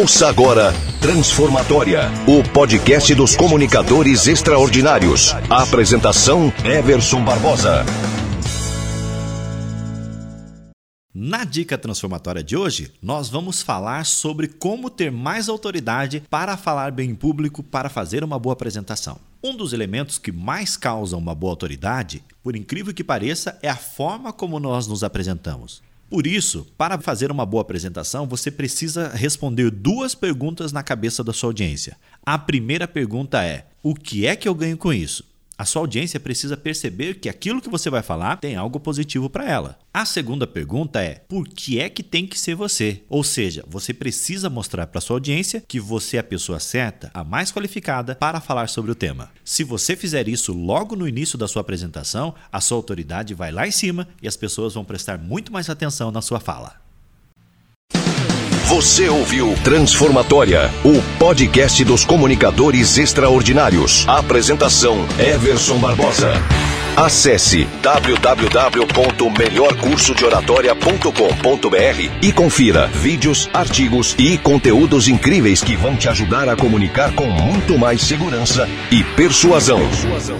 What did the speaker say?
Ouça agora Transformatória, o podcast dos comunicadores extraordinários. A apresentação Everson Barbosa. Na dica transformatória de hoje, nós vamos falar sobre como ter mais autoridade para falar bem em público para fazer uma boa apresentação. Um dos elementos que mais causam uma boa autoridade, por incrível que pareça, é a forma como nós nos apresentamos. Por isso, para fazer uma boa apresentação, você precisa responder duas perguntas na cabeça da sua audiência. A primeira pergunta é: o que é que eu ganho com isso? A sua audiência precisa perceber que aquilo que você vai falar tem algo positivo para ela. A segunda pergunta é: por que é que tem que ser você? Ou seja, você precisa mostrar para sua audiência que você é a pessoa certa, a mais qualificada para falar sobre o tema. Se você fizer isso logo no início da sua apresentação, a sua autoridade vai lá em cima e as pessoas vão prestar muito mais atenção na sua fala. Você ouviu Transformatória, o podcast dos comunicadores extraordinários. Apresentação Everson Barbosa. Acesse www.melhorcursodeoratoria.com.br e confira vídeos, artigos e conteúdos incríveis que vão te ajudar a comunicar com muito mais segurança e persuasão. persuasão.